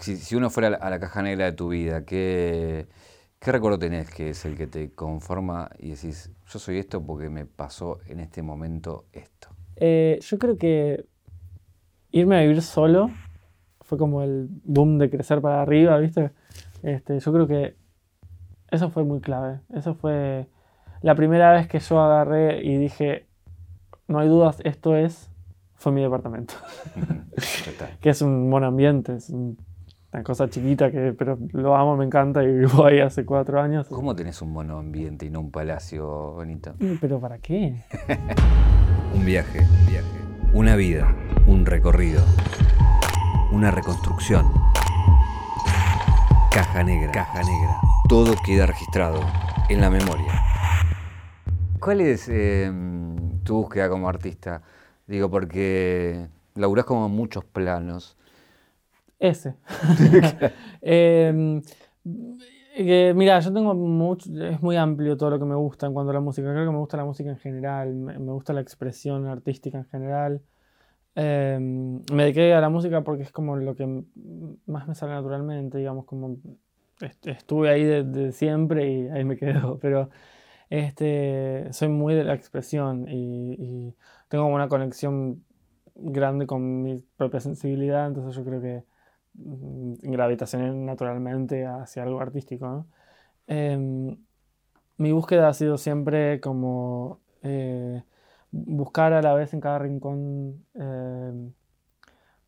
si, si uno fuera a la, a la caja negra de tu vida, ¿qué, ¿qué recuerdo tenés que es el que te conforma y decís, yo soy esto porque me pasó en este momento esto? Eh, yo creo que irme a vivir solo fue como el boom de crecer para arriba, ¿viste? Este, yo creo que eso fue muy clave. Eso fue la primera vez que yo agarré y dije, no hay dudas, esto es, fue mi departamento. Que es un buen ambiente, es un- una cosa chiquita, que, pero lo amo, me encanta y vivo ahí hace cuatro años. ¿Cómo tenés un mono ambiente y no un palacio, Benito? Mm, ¿Pero para qué? Un viaje, viaje. Una vida, un recorrido. Una reconstrucción. Caja negra, caja negra. Todo queda registrado en la memoria. ¿Cuál es eh, tu búsqueda como artista? Digo, porque laburás como en muchos planos. Ese. Em, eh, mira, yo tengo mucho, es muy amplio todo lo que me gusta en cuanto a la música. Creo que me gusta la música en general, me, gusta la expresión artística en general. Em, me dediqué a la música porque es como lo que más me sale naturalmente, digamos, como est- estuve ahí desde siempre y ahí me quedo, pero este, soy muy de la expresión y, y tengo una conexión grande con mi propia sensibilidad, entonces yo creo que mm, gravitacioné naturalmente hacia algo artístico, ¿no? Em, mi búsqueda ha sido siempre como eh, buscar a la vez en cada rincón em,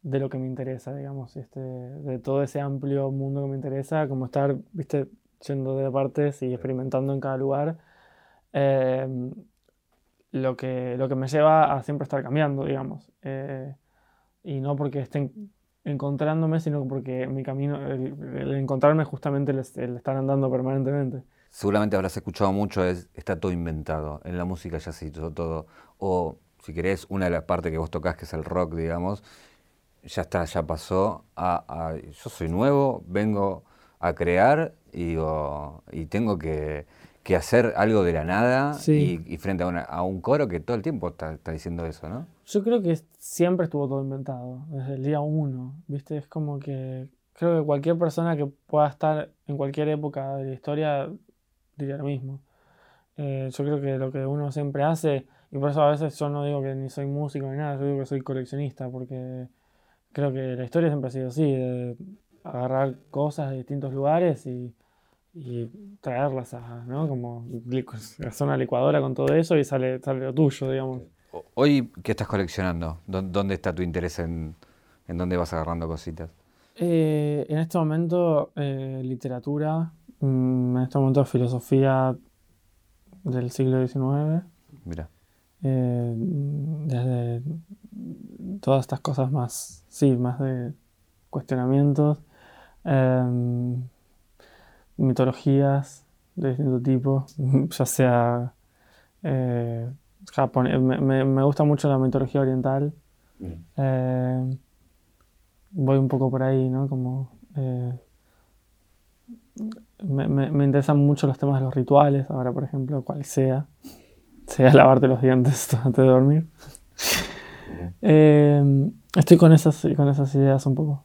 de lo que me interesa, digamos, este, de todo ese amplio mundo que me interesa, como estar, viste, yendo de partes y experimentando en cada lugar. Em, lo que, lo que me lleva a siempre estar cambiando, digamos. Eh, y no porque estén encontrándome, sino porque mi camino, el, encontrarme justamente el, el estar andando permanentemente. Seguramente habrás escuchado mucho, es, está todo inventado. En la música ya se hizo todo. O, si querés, una de las partes que vos tocás, que es el rock, digamos, ya está, ya pasó yo soy nuevo, vengo a crear y, digo, y tengo que, que hacer algo de la nada Sí. y, y frente a, una- a un coro que todo el tiempo está, está diciendo eso, ¿no? Yo creo que siempre estuvo todo inventado, desde el día uno, ¿viste? Es como que creo que cualquier persona que pueda estar en cualquier época de la historia diría lo mismo. Eh, yo creo que lo que uno siempre hace, y por eso a veces yo no digo que ni soy músico ni nada, yo digo que soy coleccionista, porque creo que la historia siempre ha sido así, de agarrar cosas de distintos lugares y, y traerlas a, ¿no? Como hacer una licuadora con todo eso y sale, sale lo tuyo, digamos. Hoy, ¿qué estás coleccionando? ¿Dó- ¿Dónde está tu interés en, en dónde vas agarrando cositas? Eh, en este momento, eh, literatura, mm, en este momento, filosofía del siglo XIX, Mira. eh, desde todas estas cosas más, sí, más de cuestionamientos, em, mitologías de distinto tipo, ya sea eh, japone- me, me- me gusta mucho la mitología oriental. Eh, voy un poco por ahí, ¿no? Como eh, me, me- interesan mucho los temas de los rituales, ahora por ejemplo, cual sea, sea lavarte los dientes antes de dormir. Eh, estoy con esas, con esas ideas un poco.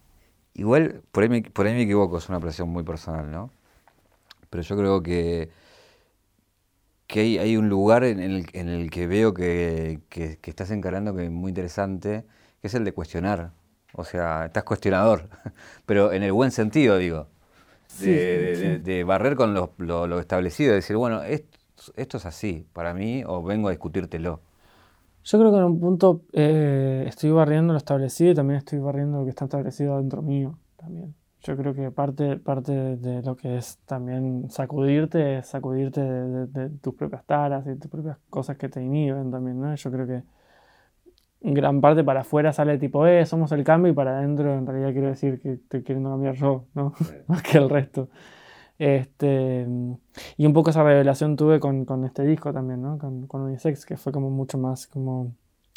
Igual, por ahí, me, por ahí me equivoco, es una apreciación muy personal, ¿no? Pero yo creo que, que hay, hay un lugar en el, en el que veo que, que- que estás encarando que es muy interesante, que es el de cuestionar. O sea, estás cuestionador, pero en el buen sentido, digo. De, Sí, de- sí. de- de barrer con lo, lo- lo establecido, de decir, bueno, esto, esto es así para mí, o vengo a discutírtelo. Yo creo que en un punto eh, estoy barriendo lo establecido y también estoy barriendo lo que está establecido dentro mío también. Yo creo que parte, parte de lo que es también sacudirte es sacudirte de, de- de tus propias taras y tus propias cosas que te inhiben también, ¿no? Yo creo que en gran parte para afuera sale tipo, eh, somos el cambio y para adentro en realidad quiero decir que estoy queriendo cambiar yo, ¿no? Más que el resto. Este, y un poco esa revelación tuve con, con este disco también, ¿no? Con, con Unisex, que fue como mucho más como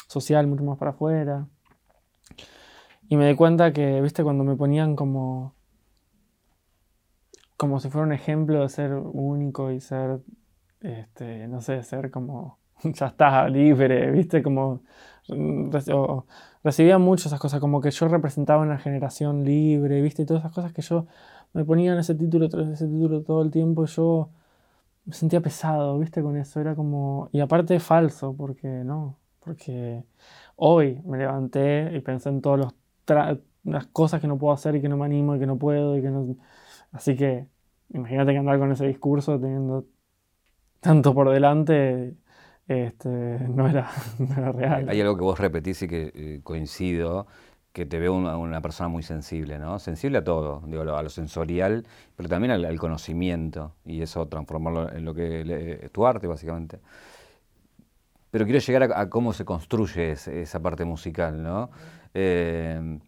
social, mucho más para afuera. Y me di cuenta que, viste, cuando me ponían como como si fuera un ejemplo de ser único y ser, este, no sé, ser como ya está, libre, ¿viste? Como mm, recibía mucho esas cosas, como que yo representaba una generación libre, ¿viste? Y todas esas cosas que yo me ponía en ese título, ese título todo el tiempo, yo me sentía pesado, ¿viste? Con eso, era como... Y aparte falso, porque no, porque hoy me levanté y pensé en todas las cosas que no puedo hacer y que no me animo y que no puedo y que no... Así que imagínate que andar con ese discurso teniendo tanto por delante este, no, era, real. Hay algo que vos repetís y que eh, coincido, que te veo una, una, persona muy sensible, ¿no? Sensible a todo, digo, a lo sensorial, pero también al, conocimiento, y eso transformarlo en lo que es tu arte, básicamente. Pero quiero llegar a, cómo se construye esa parte musical, ¿no? Eh,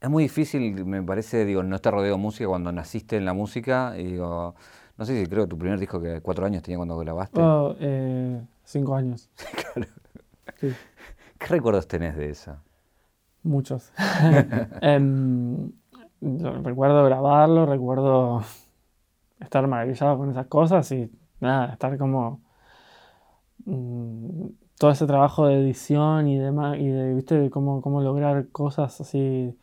es muy difícil, me parece, digo, no estar rodeado de música cuando naciste en la música, y digo, no sé si creo que tu primer disco que cuatro años tenía cuando grabaste. Oh, eh, cinco años. claro. ¿Qué recuerdos tenés de eso? Muchos. Em, recuerdo grabarlo, recuerdo estar maravillado con esas cosas y nada, estar como mm, todo ese trabajo de edición y demás y de viste cómo, cómo lograr cosas así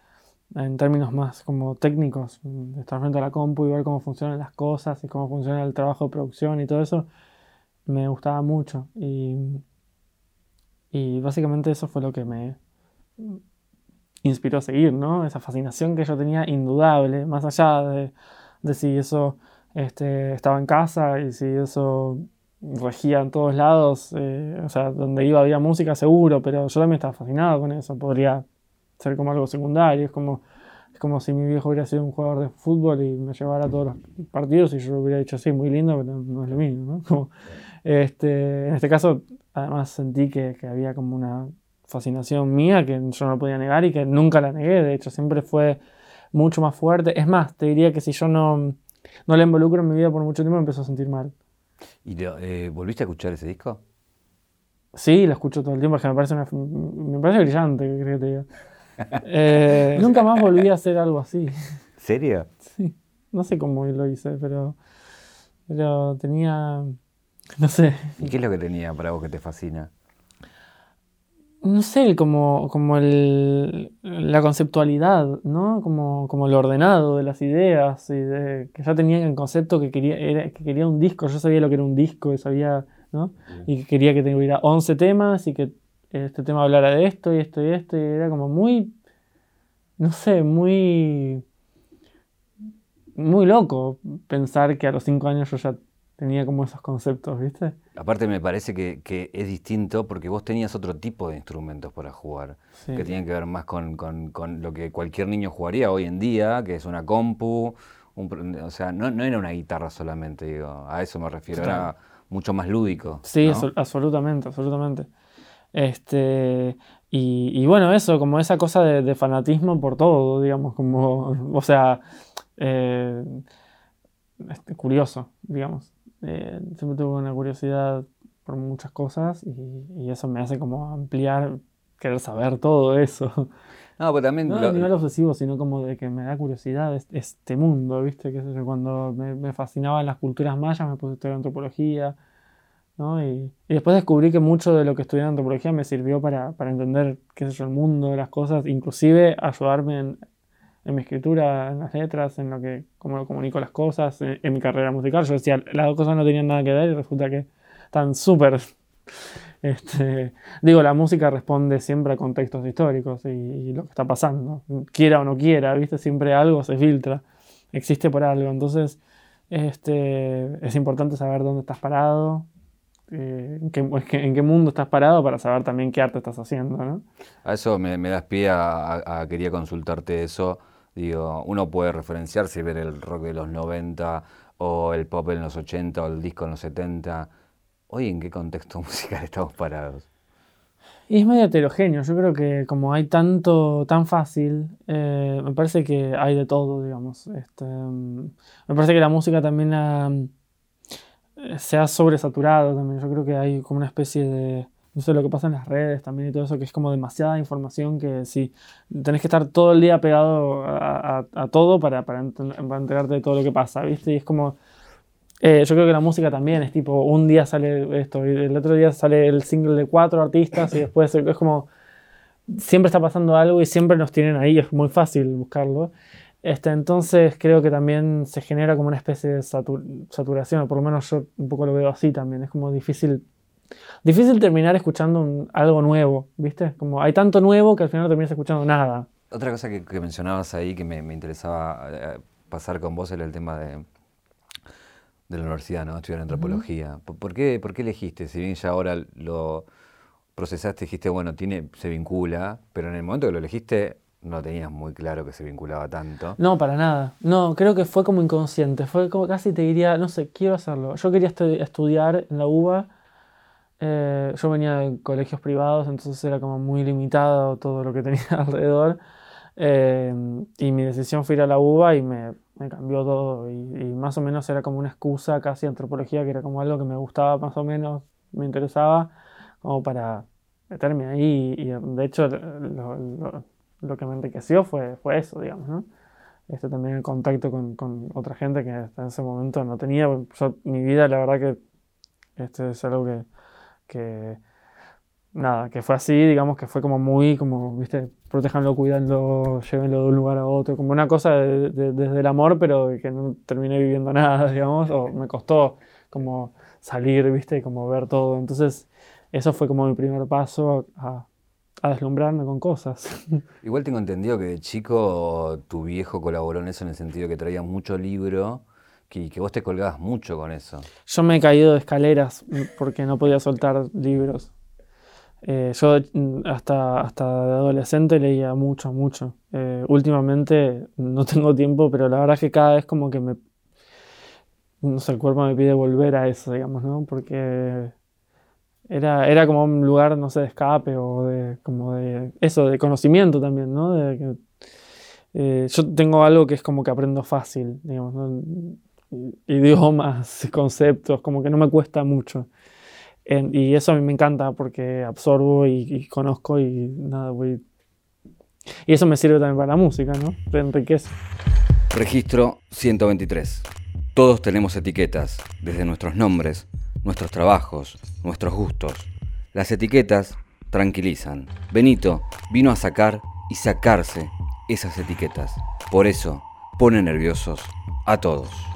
en términos más como técnicos, estar frente a la compu y ver cómo funcionan las cosas y cómo funciona el trabajo de producción y todo eso, me gustaba mucho. Y, y básicamente eso fue lo que me inspiró a seguir, ¿no? Esa fascinación que yo tenía indudable, más allá de, de si eso este, estaba en casa y si eso regía en todos lados, eh, o sea, donde iba había música seguro, pero yo también estaba fascinado con eso, podría ser como algo secundario. Es como, es como si mi viejo hubiera sido un jugador de fútbol y me llevara a todos los partidos y yo lo hubiera dicho así, muy lindo, pero no es lo mismo. ¿no? este, en este caso, además sentí que, que, había como una fascinación mía que yo no podía negar y que nunca la negué. De hecho, siempre fue mucho más fuerte. Es más, te diría que si yo no, no la involucro en mi vida por mucho tiempo, me empezó a sentir mal. ¿Y eh, volviste a escuchar ese disco? Sí, lo escucho todo el tiempo, es que me parece, me parece brillante, que te diga. Eh, nunca más volví a hacer algo así. ¿Serio? Sí. No sé cómo lo hice, pero, pero tenía, no sé. ¿Y qué es lo que tenía para vos que te fascina? No sé, como, como el, la conceptualidad, ¿no? Como, como el ordenado de las ideas y de, que ya tenía el concepto que quería, era, que quería un disco. Yo sabía lo que era un disco, sabía, ¿no? Y que quería que tuviera 11 temas y que este tema hablara de esto y esto y esto, y era como muy, no sé, muy, muy loco pensar que a los cinco años yo ya tenía como esos conceptos, ¿viste? Aparte me parece que, es distinto porque vos tenías otro tipo de instrumentos para jugar, que tienen que ver más con, lo que cualquier niño jugaría hoy en día, que es una compu, o sea, no, era una guitarra solamente, digo, a eso me refiero, era mucho más lúdico. Sí, absolutamente, absolutamente. Este, y, bueno, eso, como esa cosa de, fanatismo por todo, digamos, como, o sea, eh, este, curioso, digamos. Eh, siempre tuve una curiosidad por muchas cosas y, eso me hace como ampliar, querer saber todo eso. No, pero también... No a nivel obsesivo, sino como de que me da curiosidad este mundo, ¿viste? Que cuando me, me fascinaban las culturas mayas me puse a estudiar antropología y, después descubrí que mucho de lo que estudié en antropología me sirvió para, entender, qué sé yo, el mundo, las cosas, inclusive ayudarme en, mi escritura, en las letras, en lo que, cómo comunico las cosas, en, mi carrera musical. Yo decía, las dos cosas no tenían nada que ver y resulta que están súper... Este, digo, la música responde siempre a contextos históricos y, lo que está pasando. Quiera o no quiera, ¿viste? Siempre algo se filtra, existe por algo. Entonces, este, es importante saber dónde estás parado, eh, en, qué, mundo estás parado para saber también qué arte estás haciendo, ¿no? A eso me, das pie a, quería consultarte eso. Digo, uno puede referenciarse y ver el rock de los 90 o el pop en los 80 o el disco en los 70. Hoy, ¿en qué contexto musical estamos parados? Y es medio heterogéneo. Yo creo que como hay tanto, tan fácil, eh, me parece que hay de todo, digamos. Este, mm, me parece que la música también ha se ha sobresaturado también. Yo creo que hay como una especie de, no sé, lo que pasa en las redes también y todo eso, que es como demasiada información que si tenés que estar todo el día pegado a, todo para, para, enterarte de todo lo que pasa, ¿viste? Y es como, Eh, yo creo que la música también es tipo, un día sale esto, y el otro día sale el single de cuatro artistas y después es como, siempre está pasando algo y siempre nos tienen ahí, es muy fácil buscarlo. Este, entonces creo que también se genera como una especie de saturación, o por lo menos yo un poco lo veo así también, es como difícil, difícil terminar escuchando algo nuevo, ¿viste? Como hay tanto nuevo que al final no terminas escuchando nada. Otra cosa que, mencionabas ahí que me, interesaba eh, pasar con vos era el tema de, de la universidad, ¿no? Estudiar antropología. ¿Por, qué, ¿Por qué elegiste? Si bien ya ahora lo procesaste, dijiste, bueno, tiene, se vincula, pero en el momento que lo elegiste no tenías muy claro que se vinculaba tanto. No, para nada. No, creo que fue como inconsciente. Fue como casi te diría, no sé, quiero hacerlo. Yo quería estudiar en la UBA. Eh, yo venía de colegios privados, entonces era como muy limitado todo lo que tenía alrededor. Eh, y mi decisión fue ir a la UBA y me, me cambió todo. Y, y, más o menos era como una excusa casi antropología, que era como algo que me gustaba más o menos, me interesaba, como para meterme ahí. Y, de hecho, lo, lo que me enriqueció fue, fue eso, digamos, ¿no? Este, también el contacto con, con, otra gente que hasta ese momento no tenía. Yo, mi vida, la verdad que este es algo que, que, nada, que fue así, digamos, que fue como muy, como, viste, protejanlo, cuidanlo, llévenlo de un lugar a otro, como una cosa desde el amor, pero que no terminé viviendo nada, digamos, o me costó como salir, viste, como ver todo. Entonces, eso fue como mi primer paso a, a deslumbrarme con cosas. Igual tengo entendido que de chico tu viejo colaboró en eso en el sentido que traía mucho libro y que vos te colgabas mucho con eso. Yo me he caído de escaleras porque no podía soltar libros. Eh, yo mm, hasta, hasta adolescente leía mucho, mucho. Eh, últimamente no tengo tiempo, pero la verdad es que cada vez como que me... No sé, el cuerpo me pide volver a eso, digamos, ¿no? Porque era, era como un lugar, no sé, de escape o de, como de eso, de conocimiento también, ¿no? Eh, yo tengo algo que es como que aprendo fácil, digamos, idiomas, conceptos, como que no me cuesta mucho. y eso a mí me encanta porque absorbo y, conozco y nada, voy... Y eso me sirve también para la música, ¿no? Te enriquece. Registro 123. Todos tenemos etiquetas, desde nuestros nombres nuestros trabajos, nuestros gustos. Las etiquetas tranquilizan. Benito vino a sacar y sacarse esas etiquetas. Por eso pone nerviosos a todos.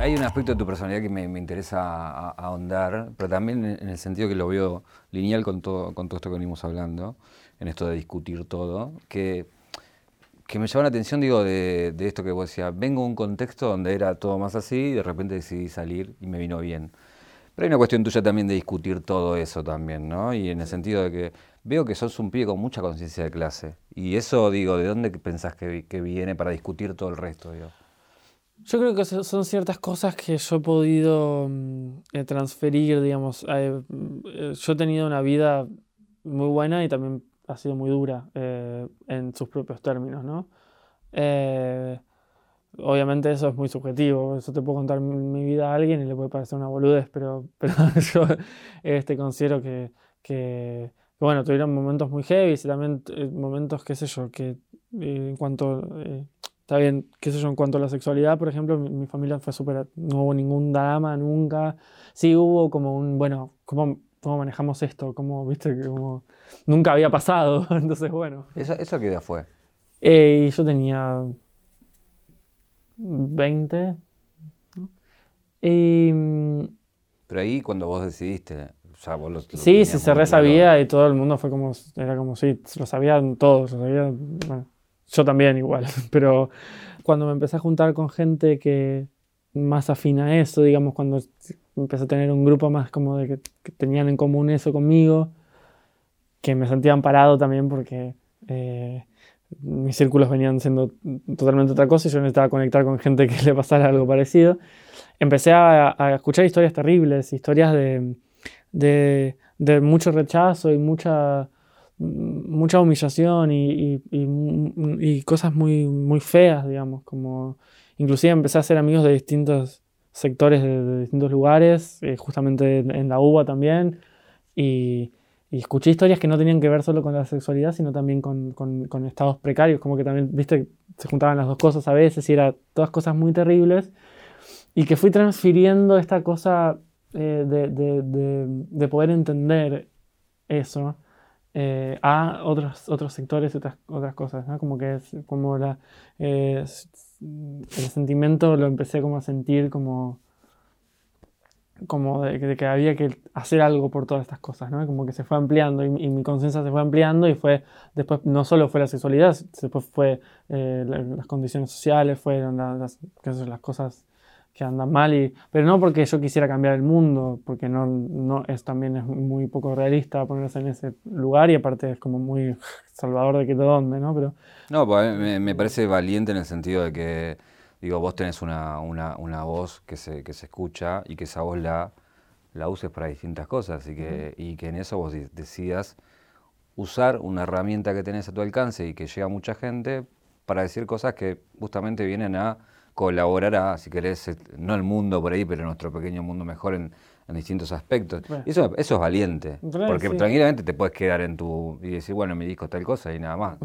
Hay un aspecto de tu personalidad que me, interesa ahondar, pero también en el sentido que lo veo lineal con todo, con todo esto que venimos hablando, en esto de discutir todo, que que me llamó la atención, digo, de, esto que vos decías. Vengo de un contexto donde era todo más así y de repente decidí salir y me vino bien. Pero hay una cuestión tuya también de discutir todo eso también, ¿no? Y en el sentido de que veo que sos un pibe con mucha conciencia de clase. Y eso, digo, ¿de dónde pensás que, viene para discutir todo el resto, digo? Yo creo que son ciertas cosas que yo he podido mm, eh, transferir, digamos. Eh, yo he tenido una vida muy buena y también ha sido muy dura eh, en sus propios términos, ¿no? Eh, obviamente eso es muy subjetivo, eso te puedo contar mi, vida a alguien y le puede parecer una boludez, pero, pero yo este, considero que, que, bueno, tuvieron momentos muy heavy y también eh, momentos, qué sé yo, que en cuanto, está bien, qué sé yo, en cuanto a la sexualidad, por ejemplo, mi, familia fue súper, no hubo ningún drama nunca, sí hubo como un, bueno, ¿cómo, cómo manejamos esto? ¿Cómo, viste, como nunca había pasado. Entonces, bueno. ¿Eso, eso qué edad fue? Eh, yo tenía 20. Pero ahí cuando vos decidiste, o sea, vos lo, Sí, se cerré esa vía y todo el mundo fue como, era como, sí, lo sabían todos, lo sabían, bueno, yo también igual, pero cuando me empecé a juntar con gente que más afina a eso, digamos, cuando empecé a tener un grupo más como de que, que tenían en común eso conmigo, que me sentía amparado también porque eh, mis círculos venían siendo totalmente otra cosa y yo necesitaba conectar con gente que le pasara algo parecido. Empecé a, escuchar historias terribles, historias de, de, de, mucho rechazo y mucha, mucha humillación y, y, cosas muy, muy feas, digamos, como inclusive empecé a ser amigos de distintos sectores de, distintos lugares, eh, justamente en la UBA también, y, escuché historias que no tenían que ver solo con la sexualidad, sino también con, con, estados precarios, como que también, viste, se juntaban las dos cosas a veces y eran todas cosas muy terribles. y que fui transfiriendo esta cosa eh, de, de, de, de, poder entender eso eh, a otros, otros sectores otras, otras cosas, ¿no? Como que es como la, eh, el sentimiento lo empecé como a sentir como como de, que había que hacer algo por todas estas cosas, ¿no? Como que se fue ampliando y, mi conciencia se fue ampliando y fue, después no solo fue la sexualidad, después fue eh, las condiciones sociales, fueron las, las cosas que andan mal, y, pero no porque yo quisiera cambiar el mundo, porque no, no es también es muy poco realista ponerse en ese lugar y aparte es como muy salvador de que dónde, ¿no? Pero, no, pues me, me parece valiente en el sentido de que Digo, vos tenés una, voz que se, que se escucha y que esa voz la, la uses para distintas cosas y que, y que en eso vos decidas usar una herramienta que tenés a tu alcance y que llega a mucha gente para decir cosas que justamente vienen a colaborar a, si querés, no el mundo por ahí, pero nuestro pequeño mundo mejor en, distintos aspectos. Eso, eso es valiente, porque tranquilamente te puedes quedar en tu y decir, bueno, mi disco tal cosa y nada más.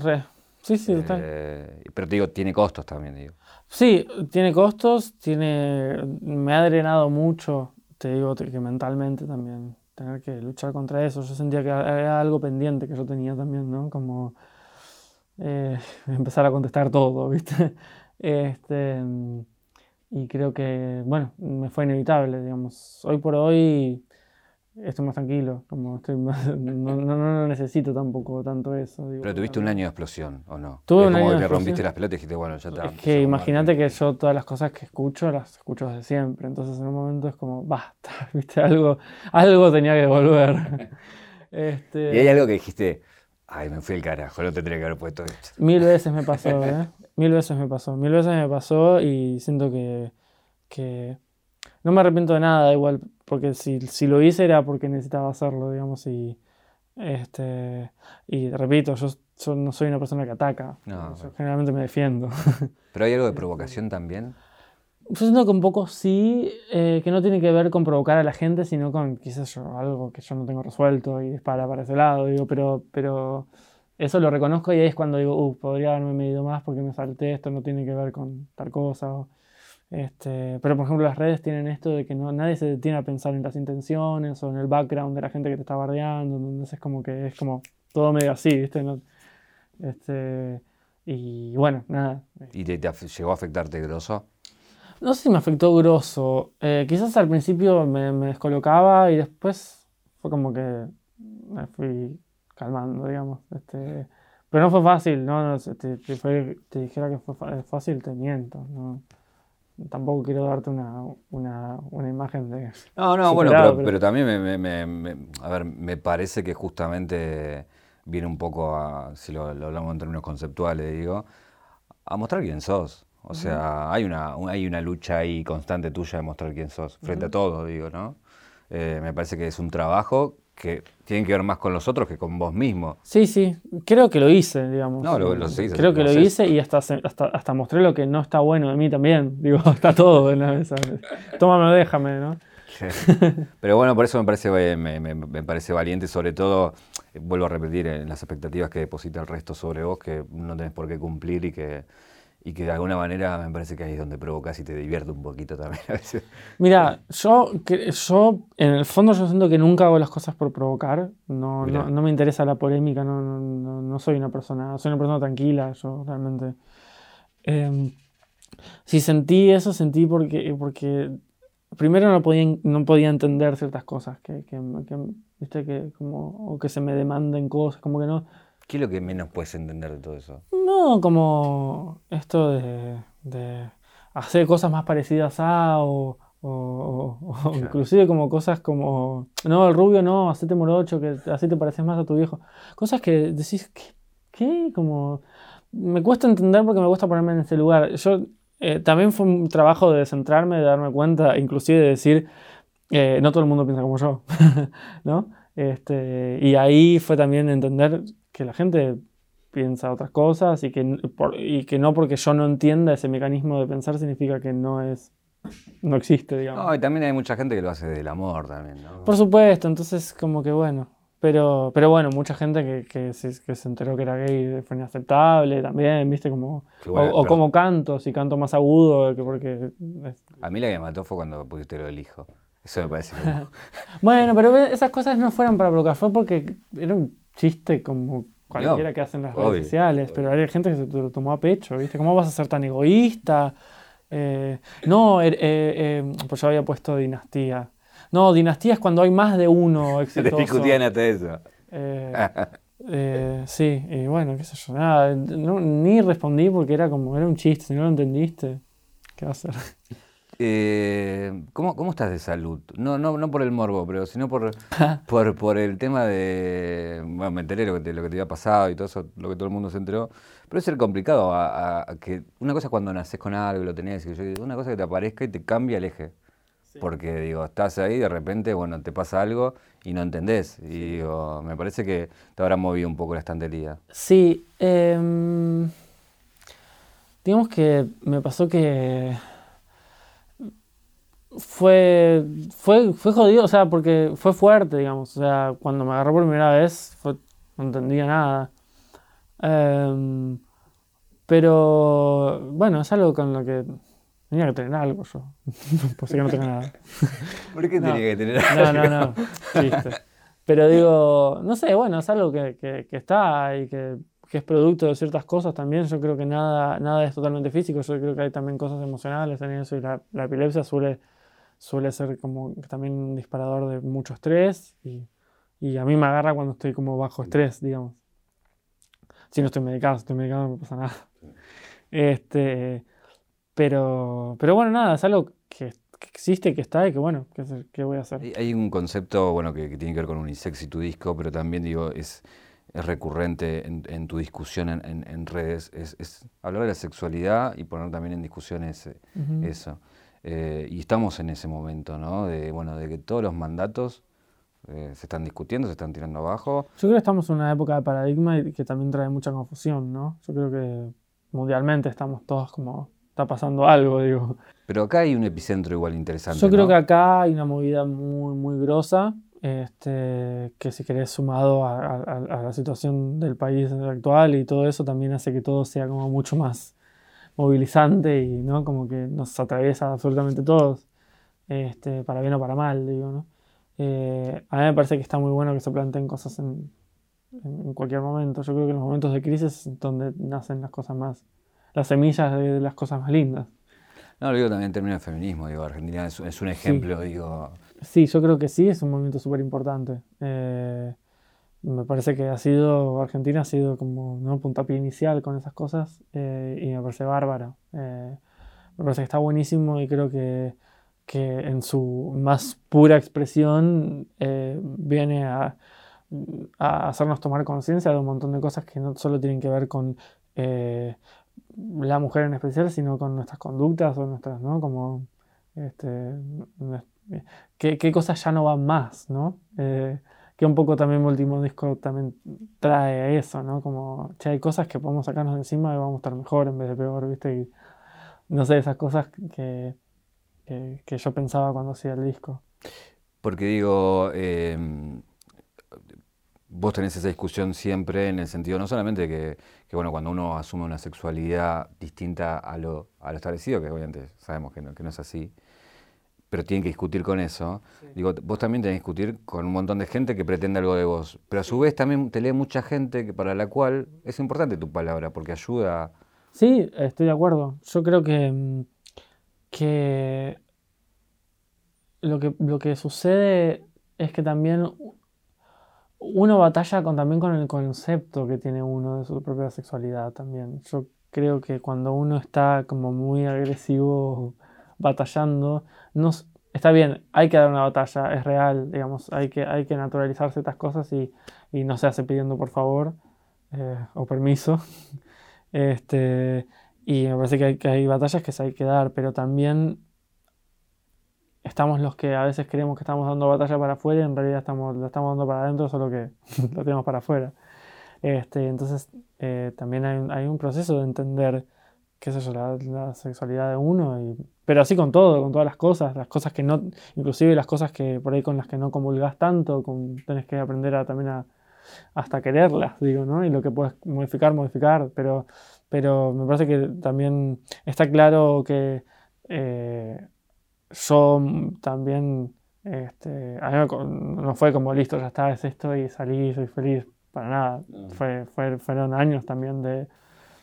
Sí, sí, eh, Pero te digo, tiene costos también, digo. Sí, tiene costos, tiene, me ha drenado mucho, te digo que mentalmente también, tener que luchar contra eso. Yo sentía que era algo pendiente que yo tenía también, ¿no? Como eh, empezar a contestar todo, ¿viste? Este, y creo que, bueno, me fue inevitable, digamos. Hoy por hoy estoy más tranquilo, como estoy no, no, necesito tampoco tanto eso. Pero tuviste un año de explosión, ¿o no? Tuve un como año que rompiste las pelotas y dijiste, bueno, ya está. Es que imagínate que yo todas las cosas que escucho las escucho desde siempre, entonces en un momento es como, basta, ¿viste? Algo, algo tenía que volver. este... Y hay algo que dijiste, ay, me fui el carajo, no tendría que haber puesto esto. Mil veces me pasó, ¿eh? Mil veces me pasó, mil veces me pasó y siento que, que no me arrepiento de nada, igual, porque si, si lo hice era porque necesitaba hacerlo, digamos, y, este, y repito, yo, no soy una persona que ataca, yo generalmente me defiendo. ¿Pero hay algo de provocación también? Yo siento que un poco sí, eh, que no tiene que ver con provocar a la gente, sino con, quizás yo, algo que yo no tengo resuelto y dispara para ese lado, digo, pero, pero eso lo reconozco y ahí es cuando digo, uh, podría haberme medido más porque me salté, esto no tiene que ver con tal cosa. Este, pero por ejemplo las redes tienen esto de que no, nadie se detiene a pensar en las intenciones o en el background de la gente que te está bardeando, entonces es como que es como todo medio así, ¿viste? Este, y bueno, nada. ¿Y te, llegó a afectarte grosso? No sé si me afectó grosso, eh, quizás al principio me, descolocaba y después fue como que me fui calmando, digamos. Este, pero no fue fácil, ¿no? no te, te, dijera que fue fácil, te miento, ¿no? tampoco quiero darte una, una, una imagen de... No, no, bueno, pero, pero, también me, me, me, a ver, me parece que justamente viene un poco a, si lo, hablamos en términos conceptuales, digo, a mostrar quién sos. O sea, hay una, hay una lucha ahí constante tuya de mostrar quién sos, frente a todo, digo, ¿no? Eh, me parece que es un trabajo que tienen que ver más con los otros que con vos mismo. Sí, sí, creo que lo hice, digamos. No, lo, lo hice, Creo que lo, hice y hasta, hasta, hasta, mostré lo que no está bueno de mí también. Digo, está todo en la mesa. Tómame, déjame, ¿no? Pero bueno, por eso me parece, me, me, me, parece valiente, sobre todo, eh, vuelvo a repetir, en las expectativas que deposita el resto sobre vos, que no tenés por qué cumplir y que y que de alguna manera me parece que ahí es donde provocas y te divierte un poquito también a veces. Mira, yo, yo en el fondo yo siento que nunca hago las cosas por provocar, no, no, me interesa la polémica, no, no, no, soy una persona, soy una persona tranquila, yo realmente. Eh, si sentí eso, sentí porque, porque primero no podía, no podía entender ciertas cosas, que, que, ¿viste? que como, o que se me demanden cosas, como que no ¿Qué es lo que menos puedes entender de todo eso? No, como esto de, hacer cosas más parecidas a o, inclusive como cosas como, no, el rubio no, hacete morocho, que así te pareces más a tu viejo. Cosas que decís, ¿qué? Como, me cuesta entender porque me cuesta ponerme en ese lugar. Yo, eh, también fue un trabajo de centrarme, de darme cuenta, inclusive de decir, eh, no todo el mundo piensa como yo, ¿no? Este, y ahí fue también entender que la gente piensa otras cosas y que, y que no porque yo no entienda ese mecanismo de pensar significa que no es no existe, digamos. No, y también hay mucha gente que lo hace del amor también, ¿no? Por supuesto, entonces como que bueno, Pero, pero bueno, mucha gente que, que, se, que se enteró que era gay fue inaceptable también, ¿viste? Como, bueno, o, como canto, si canto más agudo, que porque... es- A mí la que me mató fue cuando pusiste lo del hijo. Eso me parece como... Bueno, pero esas cosas no fueron para provocar, fue porque era un chiste como cualquiera que hacen las redes obvio, sociales, pero hay gente que se lo tomó a pecho, ¿viste? ¿Cómo vas a ser tan egoísta? Eh, no, er- eh, eh, pues yo había puesto dinastía. No, dinastía es cuando hay más de uno Te exitoso. discutían hasta eso. Sí, y bueno, qué sé yo, nada, no- ni respondí porque era como, era un chiste, si no lo entendiste, ¿qué va a hacer? Eh, ¿cómo, ¿Cómo estás de salud? No, no, no por el morbo, pero sino por, por, por el tema de. Bueno, me enteré lo que, te, lo que te había pasado y todo eso, lo que todo el mundo se enteró. Pero es ser complicado. A, a- a que una cosa es cuando naces con algo y lo tenés, y yo- una cosa es que te aparezca y te cambia el eje. Porque, digo, estás ahí y de repente, bueno, te pasa algo y no entendés. Y digo, me parece que te habrá movido un poco la estantería. Sí, em, digamos que me pasó que fue, fue, fue jodido, o sea, porque fue fuerte, digamos, o sea, cuando me agarró por primera vez fue- no entendía nada. Em, pero bueno, es algo con lo que tenía que tener algo yo. pues que no tengo nada. ¿Por qué No. tenía que tener No, no, no. Chiste. Pero digo, no sé, bueno, es algo que, que- que está y que, que es producto de ciertas cosas también. Yo creo que nada, nada es totalmente físico. Yo creo que hay también cosas emocionales en eso. Y la, la epilepsia suele, suele ser como también un disparador de mucho estrés. Y, y a mí me agarra cuando estoy como bajo estrés, digamos. Si no estoy medicado, si estoy medicado no me pasa nada. Este, pero, pero bueno, nada, es algo que, que existe, que está y que bueno, ¿qué, hacer- qué voy a hacer? Hay, un concepto, bueno, que, que tiene que ver con Unisex y tu disco, pero también, digo, es, es recurrente en, en tu discusión en, en- en redes, es, es hablar de la sexualidad y poner también en discusiones eh, Ujú. eso. Eh, y estamos en ese momento, ¿no? De, bueno, de que todos los mandatos eh, se están discutiendo, se están tirando abajo. Yo creo que estamos en una época de paradigma y que también trae mucha confusión, ¿no? Yo creo que mundialmente estamos todos como, está pasando algo, digo. Pero acá hay un epicentro igual interesante. Yo creo ¿no? que acá hay una movida muy, muy grosa, este, que si querés sumado a, a- a- a la situación del país actual y todo eso, también hace que todo sea como mucho más movilizante y, ¿no? Como que nos atraviesa absolutamente todos, este, para bien o para mal, digo, ¿no? Eh, a mí me parece que está muy bueno que se planteen cosas en, en- cualquier momento. Yo creo que en los momentos de crisis es donde nacen las cosas más, las semillas de las cosas más lindas. No, lo digo también en términos de feminismo, digo, Argentina es, es un ejemplo, digo, Sí, yo creo que sí, es un movimiento súper importante. Eh, me parece que ha sido, Argentina ha sido como ¿no? puntapié inicial con esas cosas eh, y me parece bárbaro. Eh, me parece que está buenísimo y creo que, que en su más pura expresión eh, viene a, a hacernos tomar conciencia de un montón de cosas que no solo tienen que ver con la mujer en especial, sino con nuestras conductas o nuestras, ¿no? Como, este, qué, qué cosas ya no van más, ¿no? Que un poco también mi último disco también trae eso, ¿no? Como, che, hay cosas que podemos sacarnos encima y vamos a estar mejor en vez de peor, ¿viste? No sé, esas cosas que, que, yo pensaba cuando hacía el disco. Porque digo, eh, vos tenés esa discusión siempre en el sentido no solamente que, que, bueno, cuando uno asume una sexualidad distinta a lo, a lo establecido, que obviamente sabemos que no, que no es así, pero tienen que discutir con eso. Digo, vos también tenés que discutir con un montón de gente que pretende algo de vos, pero a su vez también te lee mucha gente que, para la cual es importante tu palabra, porque ayuda... Sí, estoy de acuerdo. Yo creo que, mm, que lo que lo que sucede es que también uno batalla con, también con el concepto que tiene uno de su propia sexualidad también. Yo creo que cuando uno está como muy agresivo batallando, no, s- está bien, hay que dar una batalla, es real, digamos, hay que, hay que naturalizar ciertas cosas y, y no se hace pidiendo por favor eh, o permiso. Este, y me parece que hay, que hay batallas que se hay que dar, pero también estamos los que a veces creemos que estamos dando batalla para afuera y en realidad estamos, la estamos dando para adentro, solo que la tenemos para afuera. Este, entonces, eh, también hay, hay un proceso de entender qué sé yo, la, sexualidad de uno, y, pero así con todo, con todas las cosas, las cosas que no, inclusive las cosas que por ahí con las que no comulgas tanto, con, tenés que aprender a, también a hasta quererlas, digo, ¿no? Y lo que puedes modificar, modificar, pero, pero me parece que también está claro que eh, yo también, este, a mí no fue como listo, ya está, es esto y salí, soy feliz, para nada, fue, fueron años también de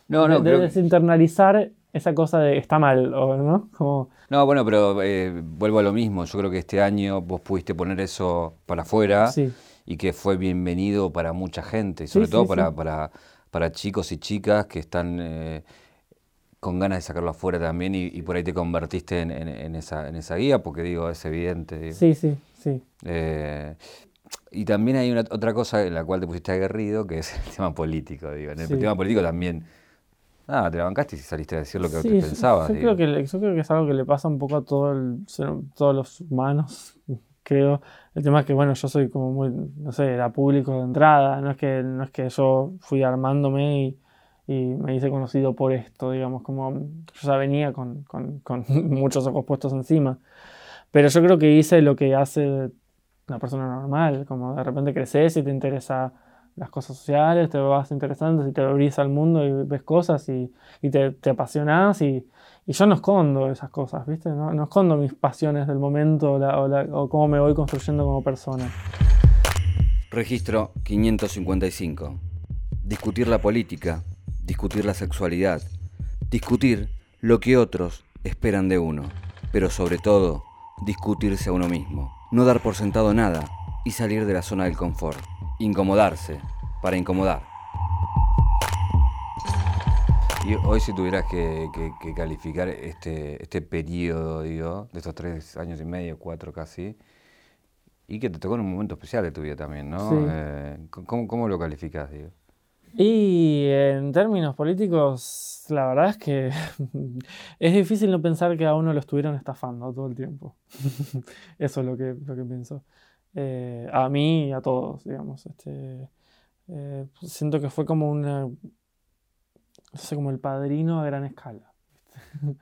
no, no, de, desinternalizar esa cosa de está mal, ¿no? Como... No, bueno, pero eh, vuelvo a lo mismo. Yo creo que este año vos pudiste poner eso para afuera y que fue bienvenido para mucha gente, sobre todo para, para, para, chicos y chicas que están eh, con ganas de sacarlo afuera también y, por ahí te convertiste en, en, esa, en esa guía, porque digo, es evidente. Sí, sí, sí. Eh, y también hay una, otra cosa en la cual te pusiste aguerrido, que es el tema político. Digo. En el tema político también Ah, te la bancaste y saliste a decir lo que, pensabas. Yo, creo que, yo creo que es algo que le pasa un poco a todo el, todos los humanos, creo. El tema es que, bueno, yo soy como muy, no sé, era público de entrada. No es que, no es que yo fui armándome y, y me hice conocido por esto, digamos, como yo ya venía con, con, con muchos ojos puestos encima. Pero yo creo que hice lo que hace una persona normal, como de repente creces y te interesa las cosas sociales, te vas interesando y te abrís al mundo y ves cosas y, te, te, apasionás y, yo no escondo esas cosas, ¿viste? No, no escondo mis pasiones del momento o, cómo me voy construyendo como persona. Registro 555. Discutir la política, discutir la sexualidad, discutir lo que otros esperan de uno, pero sobre todo, discutirse a uno mismo, no dar por sentado nada y salir de la zona del confort incomodarse, para incomodar. Y hoy si tuvieras que, calificar este, este periodo, digo, de estos tres años y medio, cuatro casi, y que te tocó en un momento especial de tu vida también, ¿no? Eh, ¿cómo, lo calificas, digo? Y en términos políticos, la verdad es que es difícil no pensar que a uno lo estuvieron estafando todo el tiempo. Eso es lo que, lo que pienso. Eh, a mí y a todos, digamos. Este, eh, siento que fue como una, no sé, como el padrino a gran escala.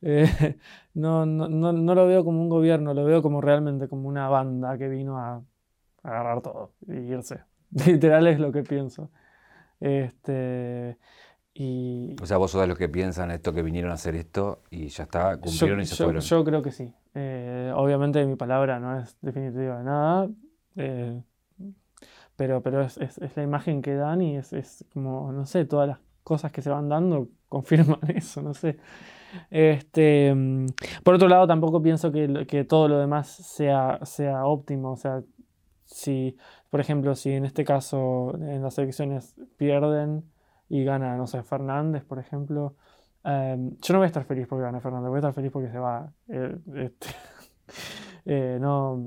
Eh, no, no, no, lo veo como un gobierno, lo veo como realmente como una banda que vino a, agarrar todo y irse. Literal es lo que pienso. Este, y... O sea, vos sos de los que piensan esto, que vinieron a hacer esto y ya está, cumplieron y se fueron. Yo creo que sí. Eh, obviamente mi palabra no es definitiva de nada, eh, pero, pero es, la imagen que dan y es, como, no sé, todas las cosas que se van dando confirman eso, no sé. Este, mm, por otro lado, tampoco pienso que, que todo lo demás sea, sea óptimo. O sea, si, por ejemplo, si en este caso en las elecciones pierden y gana, no sé, Fernández, por ejemplo, Em, yo no voy a estar feliz porque gane Fernando, voy a estar feliz porque se va. Eh, este, eh, no,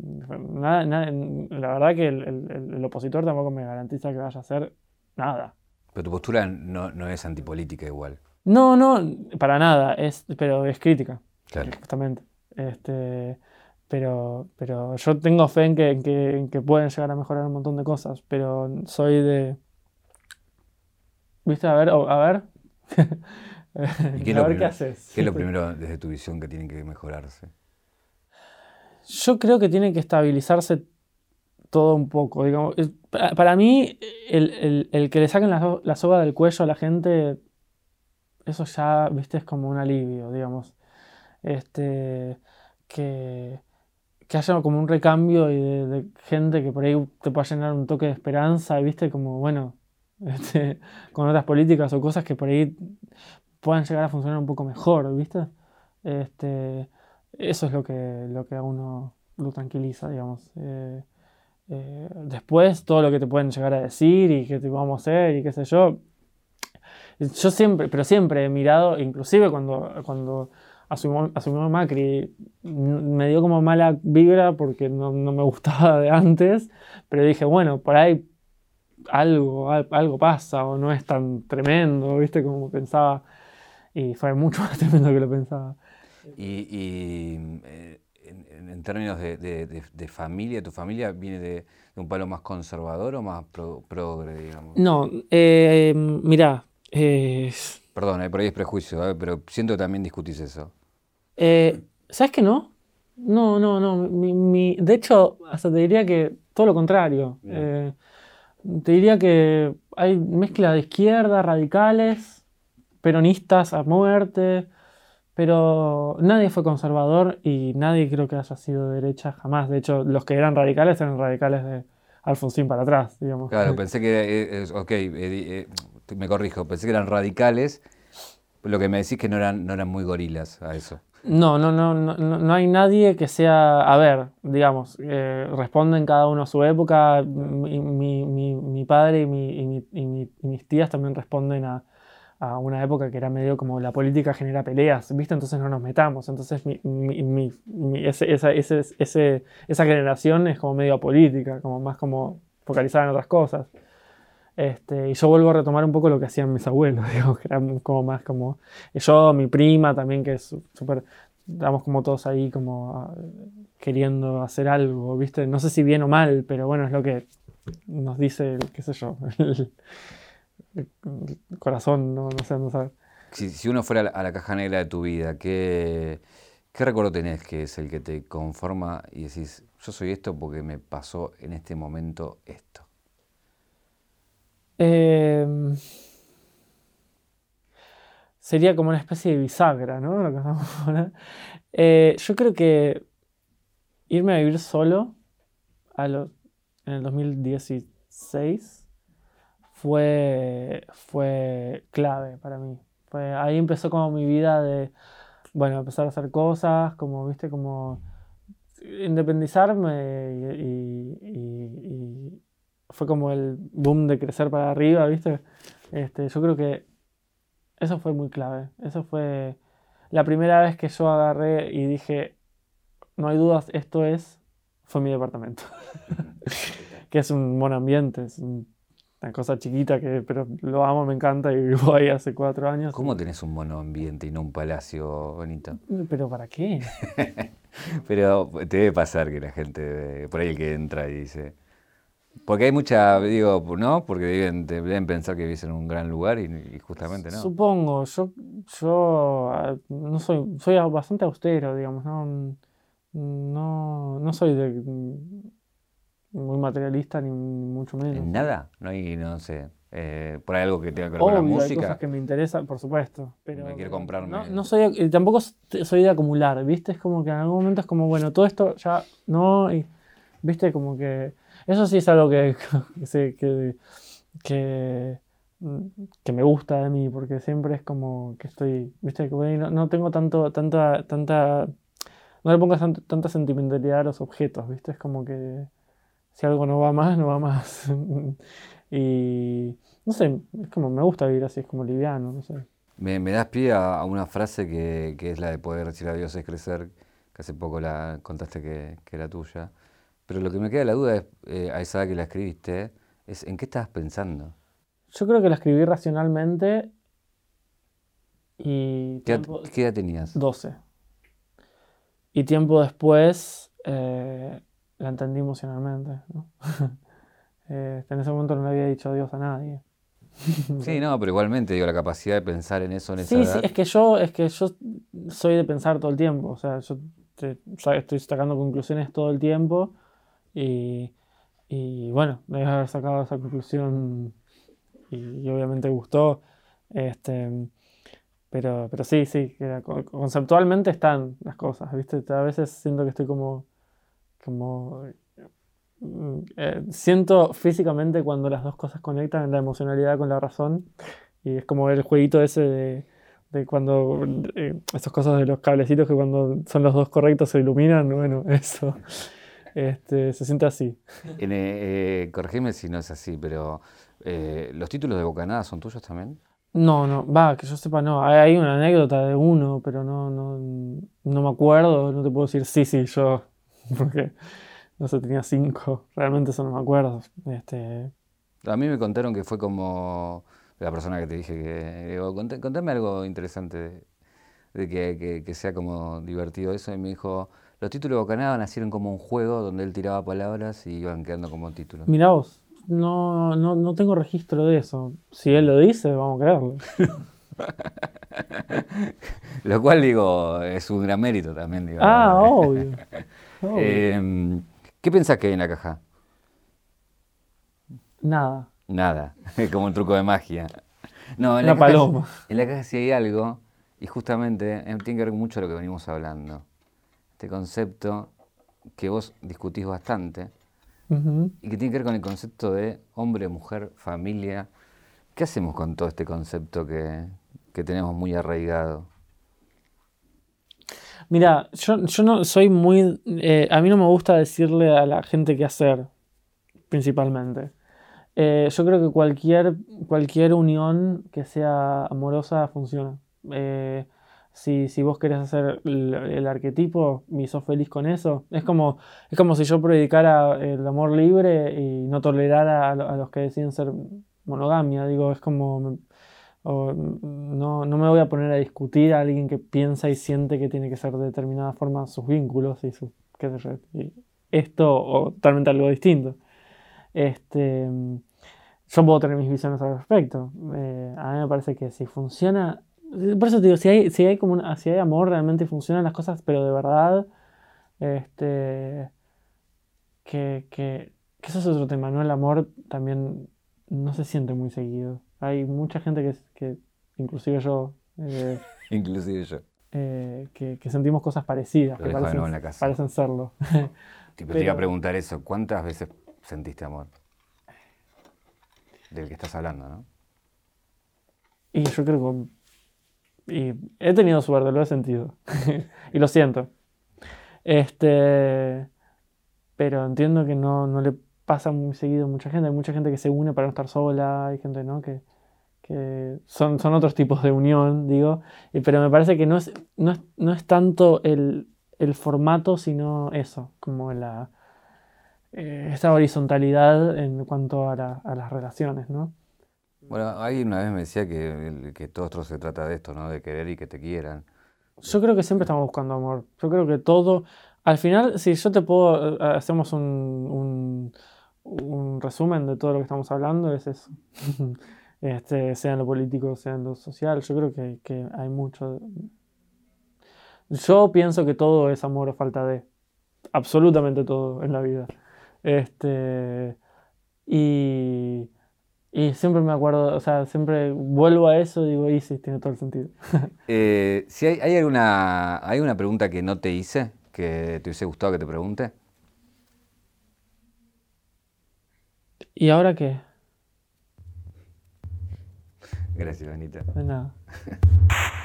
nada, la verdad que el, opositor tampoco me garantiza que vaya a hacer nada. Pero tu postura no, no, es antipolítica igual. No, no, para nada, es, pero es crítica. Claro. Justamente. Este, pero, pero yo tengo fe en que, en que, en que pueden llegar a mejorar un montón de cosas, pero soy de... ¿Viste? A ver, a ver. qué, a ver qué haces. ¿Qué es lo primero desde tu visión que tiene que mejorarse? Yo creo que tiene que estabilizarse todo un poco. Digamos. Para, mí, el, que le saquen la, soga del cuello a la gente, eso ya, viste, es como un alivio, digamos. Este, que, que haya como un recambio y de, gente que por ahí te pueda llenar un toque de esperanza, viste, como, bueno, este, con otras políticas o cosas que por ahí puedan llegar a funcionar un poco mejor, ¿viste? Este, eso es lo que, lo que a uno lo tranquiliza, digamos. Eh, eh, después, todo lo que te pueden llegar a decir y qué te vamos a hacer y qué sé yo. Yo siempre, pero siempre he mirado, inclusive cuando, cuando asumió, asumió Macri, me dio como mala vibra porque no, no, me gustaba de antes, pero dije, bueno, por ahí algo, algo pasa o no es tan tremendo, ¿viste? Como pensaba y fue mucho más tremendo que lo pensaba. Y, eh, en, términos de, familia, ¿tu familia viene de, un palo más conservador o más progre, digamos? No, eh, mira, Eh, Perdón, eh, por ahí es prejuicio, eh, pero siento que también discutís eso. ¿Sabes que no? No, no, no. mi- mi- de hecho, hasta te diría que todo lo contrario. Eh, te diría que hay mezcla de izquierda, radicales, peronistas a muerte, pero nadie fue conservador y nadie creo que haya sido de derecha jamás. De hecho, los que eran radicales eran radicales de Alfonsín para atrás, digamos. Claro, pensé que, eh, ok, eh, eh, me corrijo, pensé que eran radicales, lo que me decís que no eran, no eran muy gorilas a eso. No, no, no, no, no hay nadie que sea, a ver, digamos, eh, responden cada uno a su época. Mi, mi- mi- mi padre y, y mi- y mi- y mis tías también responden a, a una época que era medio como la política genera peleas, ¿viste? Entonces no nos metamos. Entonces mi, mi- mi- ese- esa, ese- ese- esa generación es como medio apolítica, como más como focalizada en otras cosas. Este, y yo vuelvo a retomar un poco lo que hacían mis abuelos, digo, que era como más como yo, mi prima también, que es súper, estamos como todos ahí como ah, queriendo hacer algo, ¿viste? No sé si bien o mal, pero bueno, es lo que nos dice, qué sé yo, el corazón, no, no sé, no saber. Si, si uno fuera a la, a la caja negra de tu vida, ¿qué, ¿qué recuerdo tenés que es el que te conforma y decís, yo soy esto porque me pasó en este momento esto? Em, sería como una especie de bisagra, ¿no? Lo que poner. Eh, yo creo que irme a vivir solo a lo- en el 2016 fue, fue clave para mí. Fue, ahí empezó como mi vida de, bueno, empezar a hacer cosas, como, viste, como independizarme y, y- y- y fue como el boom de crecer para arriba, ¿viste? Este, yo creo que eso fue muy clave. Eso fue la primera vez que yo agarré y dije, no hay dudas, esto es, fue mi departamento. que es un buen ambiente, es un- una cosa chiquita que, pero lo amo, me encanta y vivo ahí hace cuatro años. ¿Cómo tenés un mono ambiente y no un palacio bonito? Pero ¿para qué? Pero te debe pasar que la gente, por ahí el que entra y dice... Porque hay mucha, digo, ¿no? Porque deben, deben pensar que vivís en un gran lugar y, y justamente no. Supongo, yo, yo no soy, soy bastante austero, digamos, no, no, no soy de, muy materialista ni mucho menos. ¿En nada? No hay, no sé, eh, por ahí algo que tenga que ver con la Obvio, hay música. cosas que me interesan, por supuesto, pero Me quiero comprarme- No, no soy, y tampoco soy de acumular, ¿viste? Es como que en algún momento es como, bueno, todo esto ya no, y, ¿viste? Como que eso sí es algo que, que, sé que, que, mm, que me gusta de mí, porque siempre es como que estoy, ¿viste? No, no tengo tanto, tanta, tanta, no le pongo tant- tanta sentimentalidad a los objetos, ¿viste? Es como que si algo no va más, no va más. y no sé, es como me gusta vivir así, es como liviano, no sé. Me, me das pie a, a una frase que, que es la de poder decir a Dios es crecer, que hace poco la contaste que, que era tuya. Pero lo que me queda la duda es, eh, a esa edad que la escribiste, es en qué estabas pensando. Yo creo que la escribí racionalmente y ¿Qué, edad- tiempo- qué edad tenías? 12. Y tiempo después eh, la entendí emocionalmente. ¿no? Eh, en ese momento no le había dicho adiós a nadie. Sí, no, pero igualmente, digo, la capacidad de pensar en eso en esa Sí, sí, edad. es que yo, es que yo soy de pensar todo el tiempo. O sea, yo te- estoy sacando conclusiones todo el tiempo. Y, y bueno, debes haber sacado esa conclusión y, y obviamente gustó. Este, pero, pero sí, sí, conceptualmente están las cosas, ¿viste? A veces siento que estoy como, como mm, eh, siento físicamente cuando las dos cosas conectan la emocionalidad con la razón y es como el jueguito ese de, de cuando eh, esas cosas de los cablecitos que cuando son los dos correctos se iluminan, bueno, eso este, se siente así. En, eh, eh, corregime si no es así, pero ¿los títulos de Bocanada son tuyos también? No, no, va, que yo sepa, no. Hay, hay una anécdota de uno, pero no, no, no me acuerdo, no te puedo decir sí, sí, yo, porque no sé, tenía cinco, realmente eso no me acuerdo. Este, A mí me contaron que fue como la persona que te dije que, digo, "Conté- contame algo interesante de, de que, que- que sea como divertido eso, y me dijo, los títulos de Bocanada nacieron como un juego donde él tiraba palabras y iban quedando como títulos. mirá vos, no, no, no tengo registro de eso. Si él lo dice, vamos a creerlo. Lo cual digo, es un gran mérito también. Digo, Ah, obvio. Eh, ¿Qué pensás que hay en la caja? Nada. Nada, como un truco de magia. No, en Una la caja- paloma. En la caja sí hay algo, y justamente eh, tiene que ver mucho con lo que venimos hablando. Este concepto que vos discutís bastante, y que tiene que ver con el concepto de hombre, mujer, familia. ¿Qué hacemos con todo este concepto que, que tenemos muy arraigado? Mira, yo, yo no soy muy. eh, a mí no me gusta decirle a la gente qué hacer, principalmente. Eh, yo creo que cualquier, cualquier unión que sea amorosa funciona. Eh, si, si vos querés hacer el, arquetipo y sos feliz con eso, es como, es como si yo predicara el amor libre y no tolerara a, a los que deciden ser monogamia. Digo, es como. O, no, no me voy a poner a discutir a alguien que piensa y siente que tiene que ser de determinada forma sus vínculos y sus. qué sé yo, esto o totalmente algo distinto. Este, yo puedo tener mis visiones al respecto. Eh, a mí me parece que si funciona. Por eso te digo, si hay, si hay como una- si hay amor, realmente funcionan las cosas, pero de verdad. Este. Que, que, que eso es otro tema, ¿no? El amor también no se siente muy seguido. Hay mucha gente que, que inclusive yo, eh, Inclusive yo. eh, que, que sentimos cosas parecidas, Lo que parecen, nuevo en la casa. parecen serlo. Te iba a preguntar eso. ¿Cuántas veces sentiste amor? Del que estás hablando, ¿no? Y yo creo que. Y he tenido suerte, lo he sentido. y lo siento. Este. Pero entiendo que no, no le pasa muy seguido a mucha gente. Hay mucha gente que se une para no estar sola. Hay gente, ¿no? Que, que son, son otros tipos de unión, digo. Pero me parece que no es, no es, no es tanto el, el formato, sino eso. Como la. eh, esta horizontalidad en cuanto a, la- a las relaciones, ¿no? Bueno, alguien una vez me decía que, que todo esto se trata de esto, ¿no? De querer y que te quieran. Yo creo que siempre estamos buscando amor. Yo creo que todo. Al final, si yo te puedo. eh, Hacemos un, un, un resumen de todo lo que estamos hablando, es eso. Este, sea en lo político, sea en lo social. Yo creo que, que hay mucho. Yo pienso que todo es amor o falta de. Absolutamente todo en la vida. Este. Y. Y siempre me acuerdo, o sea, siempre vuelvo a eso y digo, y sí, tiene todo el sentido. Eh, si hay, hay alguna, ¿Hay una pregunta que no te hice, que te hubiese gustado que te pregunte? ¿Y ahora qué? Gracias, Benita. De nada.